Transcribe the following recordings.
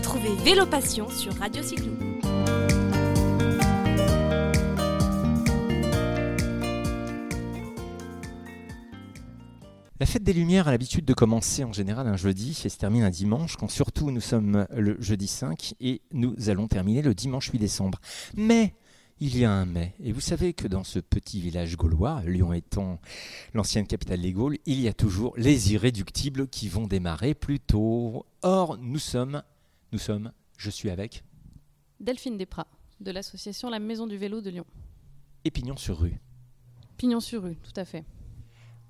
Retrouvez Vélo Passion sur Radio Cyclo. La fête des Lumières a l'habitude de commencer en général un jeudi et se termine un dimanche, quand surtout nous sommes le jeudi 5 et nous allons terminer le dimanche 8 décembre. Mais il y a un mais, et vous savez que dans ce petit village gaulois, Lyon étant l'ancienne capitale des Gaules, il y a toujours les irréductibles qui vont démarrer plus tôt. Or, nous sommes, nous sommes, je suis avec Delphine Desprats, de l'association La Maison du Vélo de Lyon. Épignon sur rue. Pignon sur rue, tout à fait.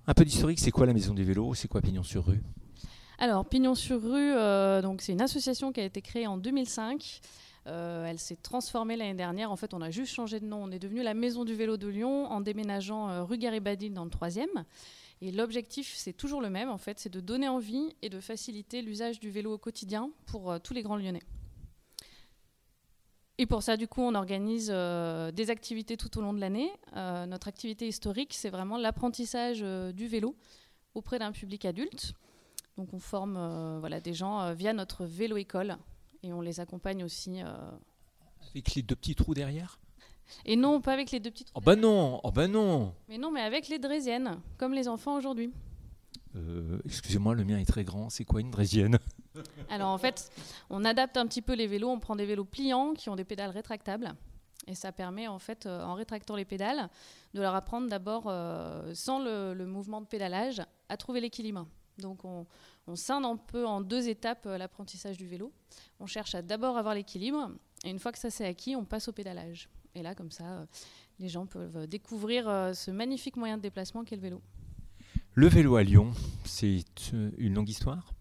Un peu d'historique, c'est quoi la Maison du Vélo? C'est quoi Pignon sur rue? Alors, Pignon sur rue, euh, donc c'est une association qui a été créée en 2005. Euh, elle s'est transformée l'année dernière. En fait, on a juste changé de nom. On est devenu la Maison du Vélo de Lyon en déménageant euh, rue Garibaldine dans le troisième. Et l'objectif, c'est toujours le même, en fait, c'est de donner envie et de faciliter l'usage du vélo au quotidien pour tous les grands Lyonnais. Et pour ça, du coup, on organise euh, des activités tout au long de l'année. Euh, notre activité historique, c'est vraiment l'apprentissage euh, du vélo auprès d'un public adulte. Donc, on forme voilà, des gens via notre vélo-école et on les accompagne aussi. Avec les deux petits trous derrière? Et non, pas avec les deux petits trous. Oh bah non, oh bah non Mais non, mais avec les drésiennes, comme les enfants aujourd'hui. Excusez-moi, le mien est très grand. C'est quoi une drésienne? Alors en fait, on adapte un petit peu les vélos, on prend des vélos pliants qui ont des pédales rétractables. Et ça permet en fait, euh, en rétractant les pédales, de leur apprendre d'abord, euh, sans le, mouvement de pédalage, à trouver l'équilibre. Donc on, scinde un peu en deux étapes euh, l'apprentissage du vélo. On cherche à d'abord avoir l'équilibre, et une fois que ça s'est acquis, on passe au pédalage. Et là, comme ça, les gens peuvent découvrir ce magnifique moyen de déplacement qu'est le vélo. Le vélo à Lyon, c'est une longue histoire?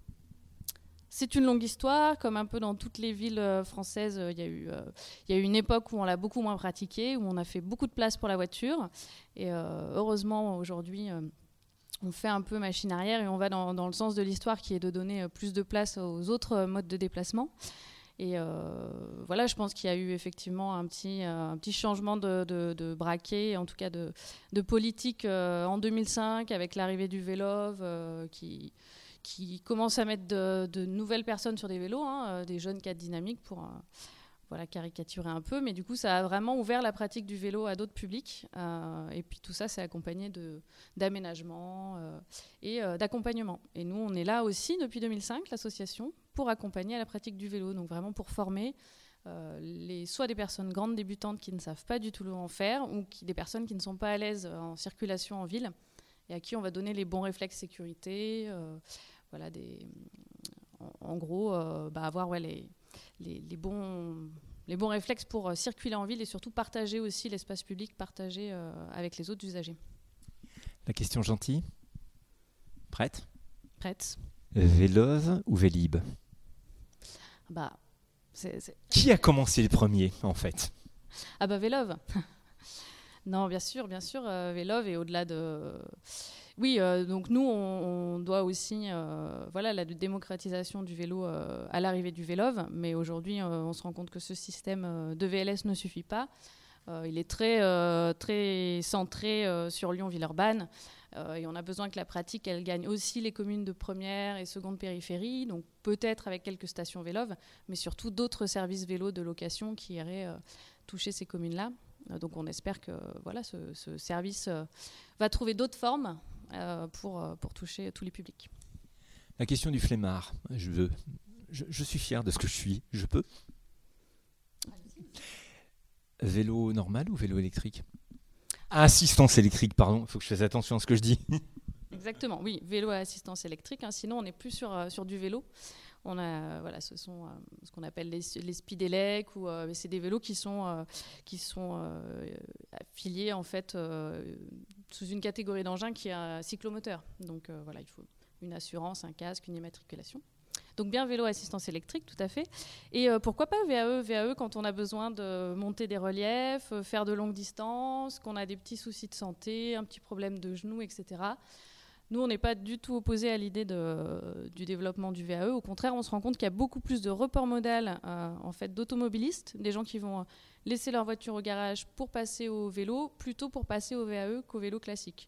C'est une longue histoire, comme un peu dans toutes les villes euh, françaises, euh, il y, a eu, euh, il y a eu une époque où on l'a beaucoup moins pratiqué, où on a fait beaucoup de place pour la voiture. Et heureusement, aujourd'hui, on fait un peu machine arrière et on va dans, le sens de l'histoire qui est de donner plus de place aux autres modes de déplacement. Et voilà, je pense qu'il y a eu effectivement un petit, petit changement de, braquet, en tout cas de, politique en 2005 avec l'arrivée du Vélov qui commence à mettre de, nouvelles personnes sur des vélos, hein, euh, des jeunes cadres dynamiques pour euh, voilà, caricaturer un peu. Mais du coup, ça a vraiment ouvert la pratique du vélo à d'autres publics. Euh, et puis tout ça, c'est accompagné d'aménagement et d'accompagnement. Et nous, on est là aussi depuis 2005, l'association, pour accompagner à la pratique du vélo. Donc vraiment pour former les, soit des personnes grandes débutantes qui ne savent pas du tout en faire, ou qui, des personnes qui ne sont pas à l'aise en circulation en ville et à qui on va donner les bons réflexes sécurité. Euh, voilà, des, en, gros, euh, bah, avoir ouais, les, les, bons, les bons réflexes pour euh, circuler en ville et surtout partager aussi l'espace public, partager avec les autres usagers. La question gentille Prête? Prête. Vélove ou Vélib? Bah, Qui a commencé le premier, en fait? Ah bah Vélove non, bien sûr, bien sûr, euh, Vélove est au-delà de. Oui, euh, donc nous, on, doit aussi, euh, voilà, la démocratisation du vélo à l'arrivée du Vélove, mais aujourd'hui, on se rend compte que ce système de VLS ne suffit pas. Il est très, très centré sur Lyon-Villeurbanne. et on a besoin que la pratique, elle gagne aussi les communes de première et seconde périphérie, donc peut-être avec quelques stations Vélove, mais surtout d'autres services vélo de location qui iraient toucher ces communes-là. Euh, donc on espère que voilà, ce, service euh, va trouver d'autres formes euh, pour, pour toucher tous les publics. La question du flemmard, je, veux, je, suis fier de ce que je suis, je peux Vélo normal ou vélo électrique? Assistance électrique, pardon, il faut que je fasse attention à ce que je dis. Exactement, oui, vélo à assistance électrique, hein, sinon on n'est plus sur, sur du vélo. On a, voilà, ce sont euh, ce qu'on appelle les, les speedelec ou euh, c'est des vélos qui sont euh, qui sont affiliés en fait sous une catégorie d'engins qui a cyclomoteur. Donc voilà, il faut une assurance, un casque, une immatriculation. Donc bien vélo assistance électrique, tout à fait. Et pourquoi pas VAE VAE quand on a besoin de monter des reliefs, faire de longues distances, qu'on a des petits soucis de santé, un petit problème de genou, etc. Nous, on n'est pas du tout opposé à l'idée du développement du VAE. Au contraire, on se rend compte qu'il y a beaucoup plus de report modal euh, en fait, d'automobilistes, des gens qui vont laisser leur voiture au garage pour passer au vélo, plutôt pour passer au VAE qu'au vélo classique.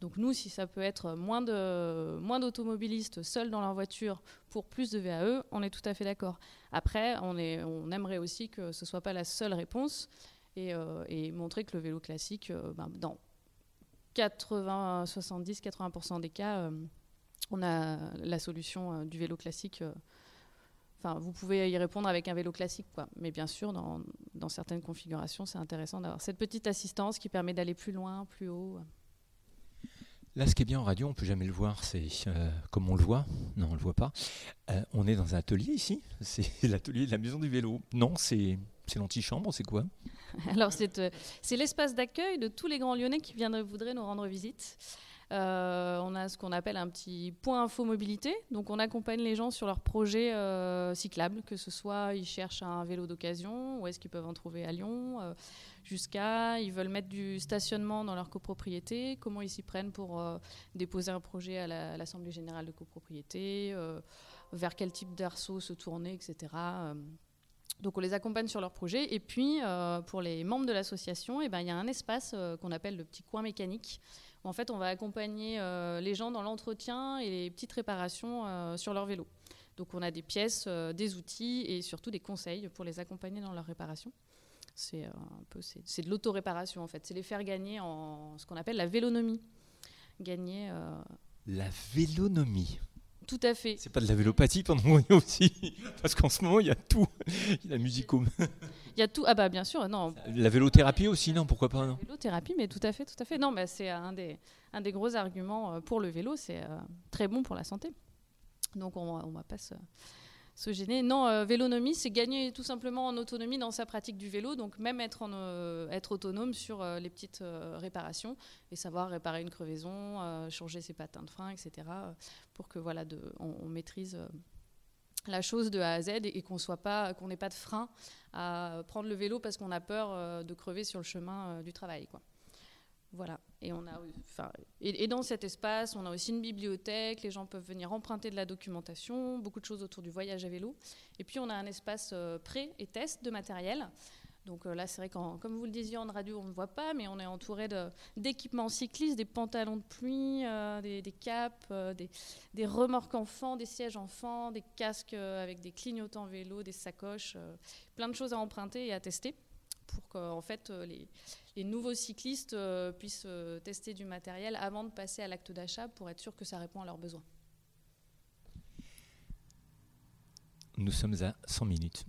Donc nous, si ça peut être moins de moins d'automobilistes seuls dans leur voiture pour plus de VAE, on est tout à fait d'accord. Après, on, est, on aimerait aussi que ce soit pas la seule réponse et, euh, montrer que le vélo classique, euh, ben, dans 80, 70, 80% des cas, euh, on a la solution du vélo classique. Enfin, vous pouvez y répondre avec un vélo classique, quoi. Mais bien sûr, dans, dans certaines configurations, c'est intéressant d'avoir cette petite assistance qui permet d'aller plus loin, plus haut. Là, ce qui est bien en radio, on peut jamais le voir. C'est euh, comme on le voit. Non, on le voit pas. Euh, on est dans un atelier ici. C'est l'atelier de la maison du vélo. Non, c'est l'antichambre. C'est quoi? Alors, c'est euh, c'est l'espace d'accueil de tous les grands lyonnais qui viendraient, voudraient nous rendre visite. Euh, on a ce qu'on appelle un petit point info mobilité. Donc, on accompagne les gens sur leurs projets euh, cyclables, que ce soit ils cherchent un vélo d'occasion, ou est-ce qu'ils peuvent en trouver à Lyon, euh, jusqu'à ils veulent mettre du stationnement dans leur copropriété, comment ils s'y prennent pour euh, déposer un projet à la- à l'Assemblée générale de copropriété, vers quel type d'arceau se tourner, etc. Donc on les accompagne sur leur projet. Et puis pour les membres de l'association, eh ben, il y a un espace qu'on appelle le petit coin mécanique. En fait, on va accompagner euh, les gens dans l'entretien et les petites réparations euh, sur leur vélo. Donc on a des pièces, euh, des outils et surtout des conseils pour les accompagner dans leur réparation. C'est un peu c'est de l'auto-réparation en fait. C'est les faire gagner en ce qu'on appelle la vélonomie. Gagner La vélonomie. Tout à fait. C'est pas de la vélopathie pendant qu'on est aussi. Parce qu'en ce moment, il y a tout. Il y a la. Il y a tout. Ah bah bien sûr, non, La vélothérapie aussi, non Pourquoi pas non Vélothérapie, mais tout à fait, tout à fait. Non, mais c'est un des, un des gros arguments euh, pour le vélo, c'est euh, très bon pour la santé. Donc on va, on va pas se, se gêner. Non, euh, vélonomie, c'est gagner tout simplement en autonomie dans sa pratique du vélo, donc même être, en, euh, être autonome sur euh, les petites réparations et savoir réparer une crevaison, changer ses patins de frein, etc. pour que voilà, de, on, maîtrise. la chose de A à Z et, qu'on pas n'ait pas de frein à prendre le vélo parce qu'on a peur de crever sur le chemin du travail quoi. Voilà. Et on a enfin et, dans cet espace, on a aussi une bibliothèque, les gens peuvent venir emprunter de la documentation, beaucoup de choses autour du voyage à vélo. Et puis on a un espace euh, prêt et test de matériel. Donc euh, là, c'est vrai qu'en comme vous le disiez en radio, on ne voit pas, mais on est entouré d'équipements cyclistes, des pantalons de pluie, euh, des, capes, euh, des, des remorques enfants, des sièges enfants, des casques avec des clignotants vélo, des sacoches, plein de choses à emprunter et à tester pour que en fait, euh, les, les nouveaux cyclistes euh, puissent euh, tester du matériel avant de passer à l'acte d'achat pour être sûr que ça répond à leurs besoins. Nous sommes à 100 minutes.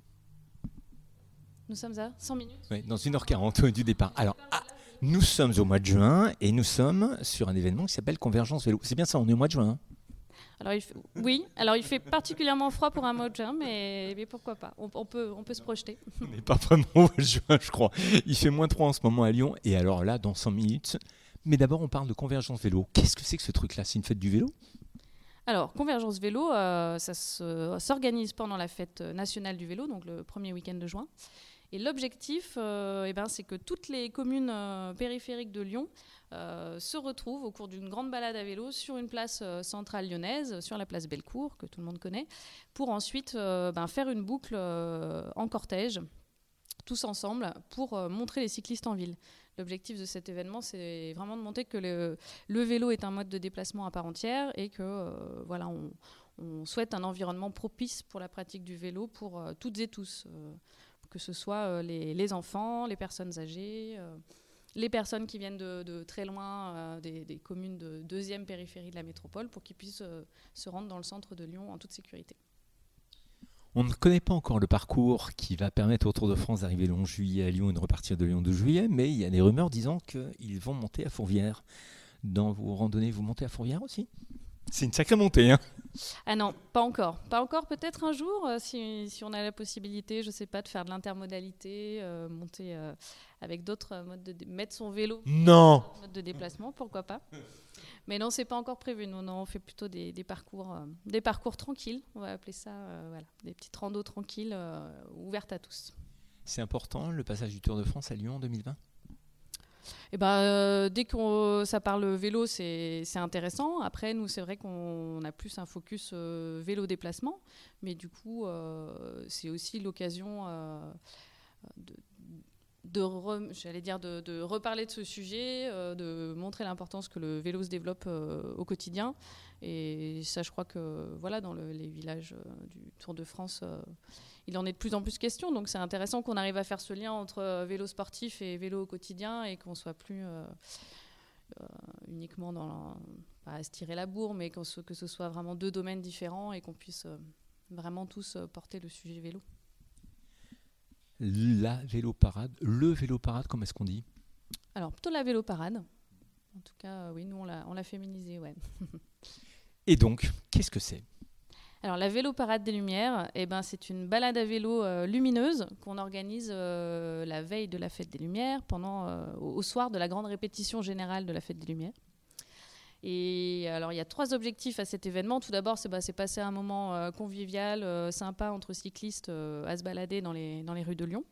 Nous sommes à 100 minutes? Oui, dans 1h40 du départ. Alors, ah, nous sommes au mois de juin et nous sommes sur un événement qui s'appelle Convergence Vélo. C'est bien ça, on est au mois de juin. hein? Alors, il fait- oui, alors il fait particulièrement froid pour un mois de juin, mais, mais pourquoi pas? On, on peut, on peut se projeter. N'est pas vraiment au mois de juin, je crois. Il fait moins 3 en ce moment à Lyon. Et alors là, dans 100 minutes. Mais d'abord, on parle de Convergence Vélo. Qu'est-ce que c'est que ce truc-là? C'est une fête du vélo? Alors, Convergence Vélo, euh, ça se- s'organise pendant la fête nationale du vélo, donc le premier week-end de juin. Et l'objectif, euh, eh ben, c'est que toutes les communes euh, périphériques de Lyon euh, se retrouvent au cours d'une grande balade à vélo sur une place centrale lyonnaise, sur la place Bellecour, que tout le monde connaît, pour ensuite ben, faire une boucle en cortège, tous ensemble, pour montrer les cyclistes en ville. L'objectif de cet événement, c'est vraiment de montrer que le, vélo est un mode de déplacement à part entière et que voilà, on, souhaite un environnement propice pour la pratique du vélo pour toutes et tous, que ce soit euh, les, les enfants, les personnes âgées, euh, les personnes qui viennent de, de très loin euh, des, des communes de deuxième périphérie de la métropole pour qu'ils puissent euh, se rendre dans le centre de Lyon en toute sécurité. On ne connaît pas encore le parcours qui va permettre au Tour de France d'arriver le 11 juillet à Lyon et de repartir de Lyon le 12 juillet, mais il y a des rumeurs disant qu'ils vont monter à Fourvière. Dans vos randonnées, vous montez à Fourvière aussi? C'est une sacrée montée, hein Ah non, pas encore. Pas encore, peut-être un jour, euh, si, si on a la possibilité, je sais pas, de faire de l'intermodalité, euh, monter euh, avec d'autres modes de mettre son vélo Non mode de déplacement, pourquoi pas. Mais non, c'est pas encore prévu. Nous, non, on fait plutôt des, des parcours, euh, des parcours tranquilles. On va appeler ça, euh, voilà, des petites randos tranquilles, euh, ouvertes à tous. C'est important le passage du Tour de France à Lyon en 2020 Et ben, euh, dès que ça parle vélo, c'est intéressant. Après, nous, c'est vrai qu'on a plus un focus euh, vélo déplacement, mais du coup, euh, c'est aussi l'occasion euh, de j'allais dire de, reparler de ce sujet, de montrer l'importance que le vélo se développe au quotidien. Et ça, je crois que voilà, dans les villages du Tour de France, il en est de plus en plus question. Donc c'est intéressant qu'on arrive à faire ce lien entre vélo sportif et vélo au quotidien et qu'on soit plus uniquement dans pas à se tirer la bourre, mais que ce soit vraiment deux domaines différents et qu'on puisse vraiment tous porter le sujet vélo la vélo parade, le vélo parade, comment est-ce qu'on dit? Alors plutôt la vélo parade. En tout cas, euh, oui, nous on l'a féminisé, ouais. Et donc, qu'est-ce que c'est? Alors la vélo parade des Lumières, eh ben, c'est une balade à vélo euh, lumineuse qu'on organise euh, la veille de la fête des Lumières, pendant, au soir de la grande répétition générale de la fête des Lumières. Et alors, il y a trois objectifs à cet événement. Tout d'abord, c'est bah, passer un moment euh, convivial, euh, sympa entre cyclistes euh, à se balader dans les, dans les rues de Lyon.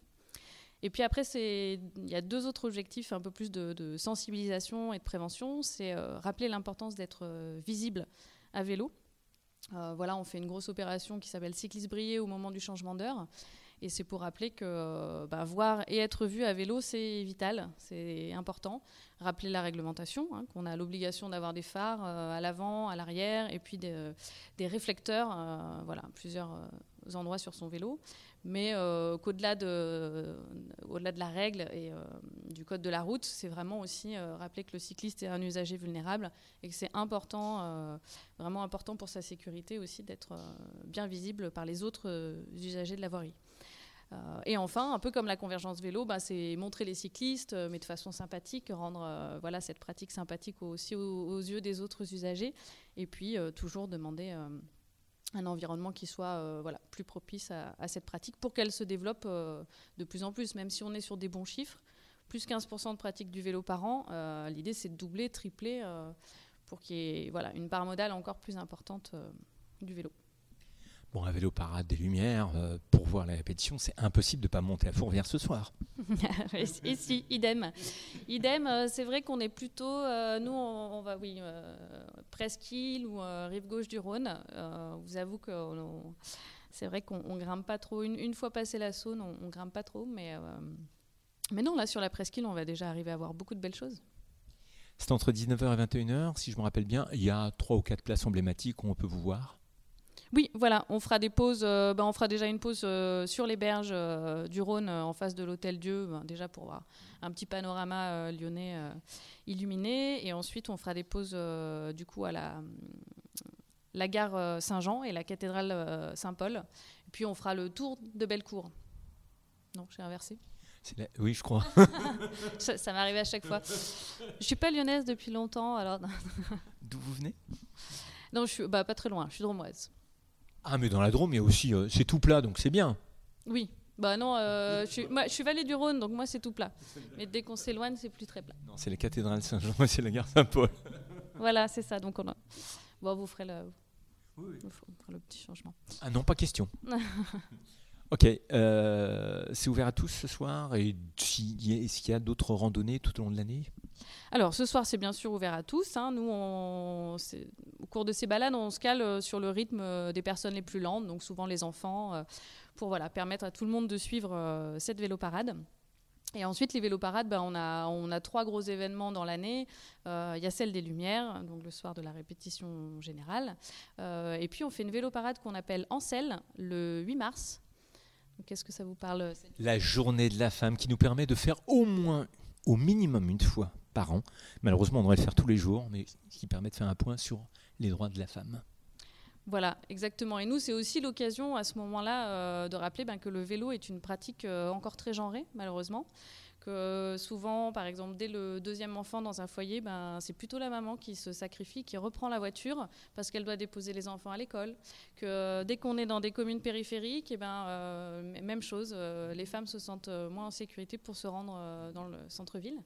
Et puis après, il y a deux autres objectifs, un peu plus de, sensibilisation et de prévention. C'est rappeler l'importance d'être visible à vélo. voilà, on fait une grosse opération qui s'appelle Cycliste briller au moment du changement d'heure. Et c'est pour rappeler que bah, voir et être vu à vélo, c'est vital, c'est important. Rappeler la réglementation, hein, qu'on a l'obligation d'avoir des phares euh, à l'avant, à l'arrière, et puis des, réflecteurs, euh, voilà, plusieurs euh, endroits sur son vélo. Mais qu'au-delà de, au-delà de la règle et du code de la route, c'est vraiment aussi rappeler que le cycliste est un usager vulnérable et que c'est important, vraiment important pour sa sécurité aussi d'être bien visible par les autres usagers de la voirie. Euh, et enfin, un peu comme la convergence vélo, bah, c'est montrer les cyclistes, euh, mais de façon sympathique, rendre euh, voilà, cette pratique sympathique aussi aux, yeux des autres usagers, et puis toujours demander un environnement qui soit voilà, plus propice à, cette pratique pour qu'elle se développe de plus en plus, même si on est sur des bons chiffres. Plus 15% de pratique du vélo par an, l'idée c'est de doubler, tripler pour qu'il y ait voilà, une part modale encore plus importante du vélo. Bon, un vélo parade des Lumières, euh, pour voir la répétition, c'est impossible de ne pas monter à Fourvière ce soir. et si, idem. Idem, euh, c'est vrai qu'on est plutôt, euh, nous, on, va, oui, Presqu'île ou rive gauche du Rhône. vous avoue que c'est vrai qu'on grimpe pas trop. Une, fois passé la Saône, on, on grimpe pas trop, mais, mais non, là, sur la Presqu'île, on va déjà arriver à voir beaucoup de belles choses. C'est entre 19h et 21h, si je me rappelle bien. Il y a trois ou quatre places emblématiques où on peut vous voir. Oui, voilà, on fera des pauses. Euh, ben, on fera déjà une pause euh, sur les berges euh, du Rhône, en face de l'Hôtel Dieu, ben, déjà pour voir un petit panorama lyonnais illuminé. Et ensuite, on fera des pauses du coup à la, la gare Saint-Jean et la cathédrale Saint-Paul. Et puis, on fera le tour de Bellecour. Non, j'ai inversé. Oui, je crois. ça, ça m'arrive à chaque fois. Je suis pas lyonnaise depuis longtemps, alors. D'où vous venez? Non, je suis bah, pas très loin. Je suis dromoise. Ah, mais dans la Drôme, il y a aussi, euh, c'est tout plat, donc c'est bien. Oui. Bah non, euh, je, suis, moi, je suis vallée du Rhône, donc moi c'est tout plat. Mais dès qu'on s'éloigne, c'est plus très plat. Non, c'est les cathédrales Saint-Jean, c'est la gare Saint-Paul. voilà, c'est ça. Donc on bon, vous ferez le, oui, Vous ferez le petit changement. Ah non, pas question. ok, euh, c'est ouvert à tous ce soir. Et est-ce qu'il y a d'autres randonnées tout au long de l'année? Alors, ce soir, c'est bien sûr ouvert à tous. Hein. Nous, au cours de ces balades, on se cale euh, sur le rythme euh, des personnes les plus lentes, donc souvent les enfants, pour voilà, permettre à tout le monde de suivre cette vélo-parade. Et ensuite, les véloparades, ben, on, a, on a trois gros événements dans l'année. Il y a celle des Lumières, donc le soir de la répétition générale. et puis, on fait une vélo-parade qu'on appelle Ancel, le 8 mars. Qu'est-ce que ça vous parle La journée de la femme qui nous permet de faire au moins, au minimum une fois par an. Malheureusement, on devrait le faire tous les jours, mais ce qui permet de faire un point sur les droits de la femme. Voilà, exactement. Et nous, c'est aussi l'occasion à ce moment-là euh, de rappeler ben, que le vélo est une pratique euh, encore très genrée, malheureusement. Que souvent, par exemple, dès le deuxième enfant dans un foyer, ben, c'est plutôt la maman qui se sacrifie, qui reprend la voiture parce qu'elle doit déposer les enfants à l'école. Que dès qu'on est dans des communes périphériques, et eh ben, euh, même chose, les femmes se sentent moins en sécurité pour se rendre dans le centre-ville.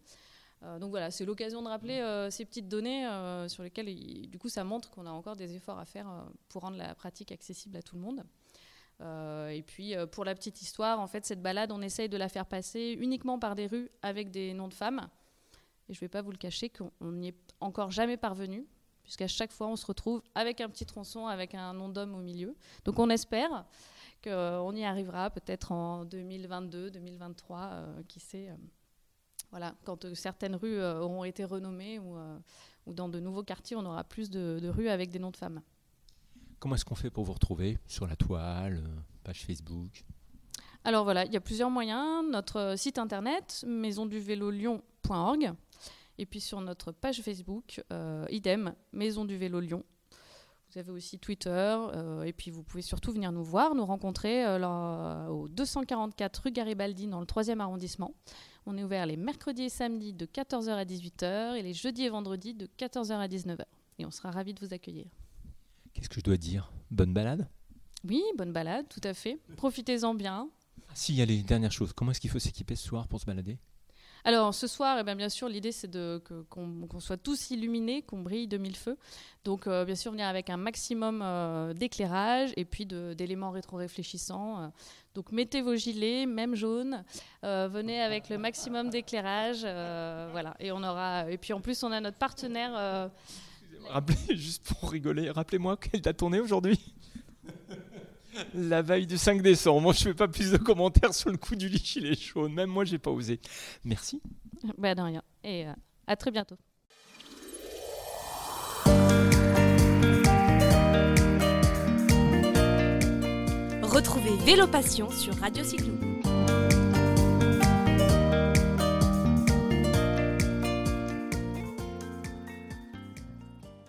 Euh, donc voilà, c'est l'occasion de rappeler euh, ces petites données euh, sur lesquelles, du coup, ça montre qu'on a encore des efforts à faire pour rendre la pratique accessible à tout le monde. Et puis, pour la petite histoire, en fait, cette balade, on essaye de la faire passer uniquement par des rues avec des noms de femmes. Et je ne vais pas vous le cacher qu'on n'y est encore jamais parvenu, puisqu'à chaque fois, on se retrouve avec un petit tronçon, avec un nom d'homme au milieu. Donc, on espère qu'on y arrivera peut-être en 2022, 2023, qui sait. voilà, quand certaines rues auront été renommées ou, dans de nouveaux quartiers, on aura plus de rues avec des noms de femmes. Comment est-ce qu'on fait pour vous retrouver sur la toile, page Facebook? Alors voilà, il y a plusieurs moyens. Notre site internet, maisonduvélolyon.org. Et puis sur notre page Facebook, euh, idem, Maison du Vélo Lyon. Vous avez aussi Twitter. Euh, et puis vous pouvez surtout venir nous voir, nous rencontrer euh, au 244 rue Garibaldi dans le 3e arrondissement. On est ouvert les mercredis et samedis de 14h à 18h et les jeudis et vendredis de 14h à 19h. Et on sera ravis de vous accueillir. Qu'est-ce que je dois dire? Bonne balade? Oui, bonne balade, tout à fait. Profitez-en bien. S'il y a les dernières choses, comment est-ce qu'il faut s'équiper ce soir pour se balader? Alors ce soir, eh bien, bien sûr, l'idée c'est qu'on soit tous illuminés, qu'on brille de mille feux. Donc euh, bien sûr venir avec un maximum euh, d'éclairage et puis d'éléments rétro-réfléchissants. Euh. donc mettez vos gilets, même jaunes, venez avec le maximum d'éclairage, voilà. Et on aura. Et puis en plus on a notre partenaire. Rappelez, juste pour rigoler, rappelez-moi quelle date on est aujourd'hui la veille du 5 décembre. Moi, je ne fais pas plus de commentaires sur le coup du lit les chaud. Même moi, j'ai pas osé. Merci. Ben, de rien. Et euh, à très bientôt. Retrouvez Vélo Passion sur Radio Cyclo.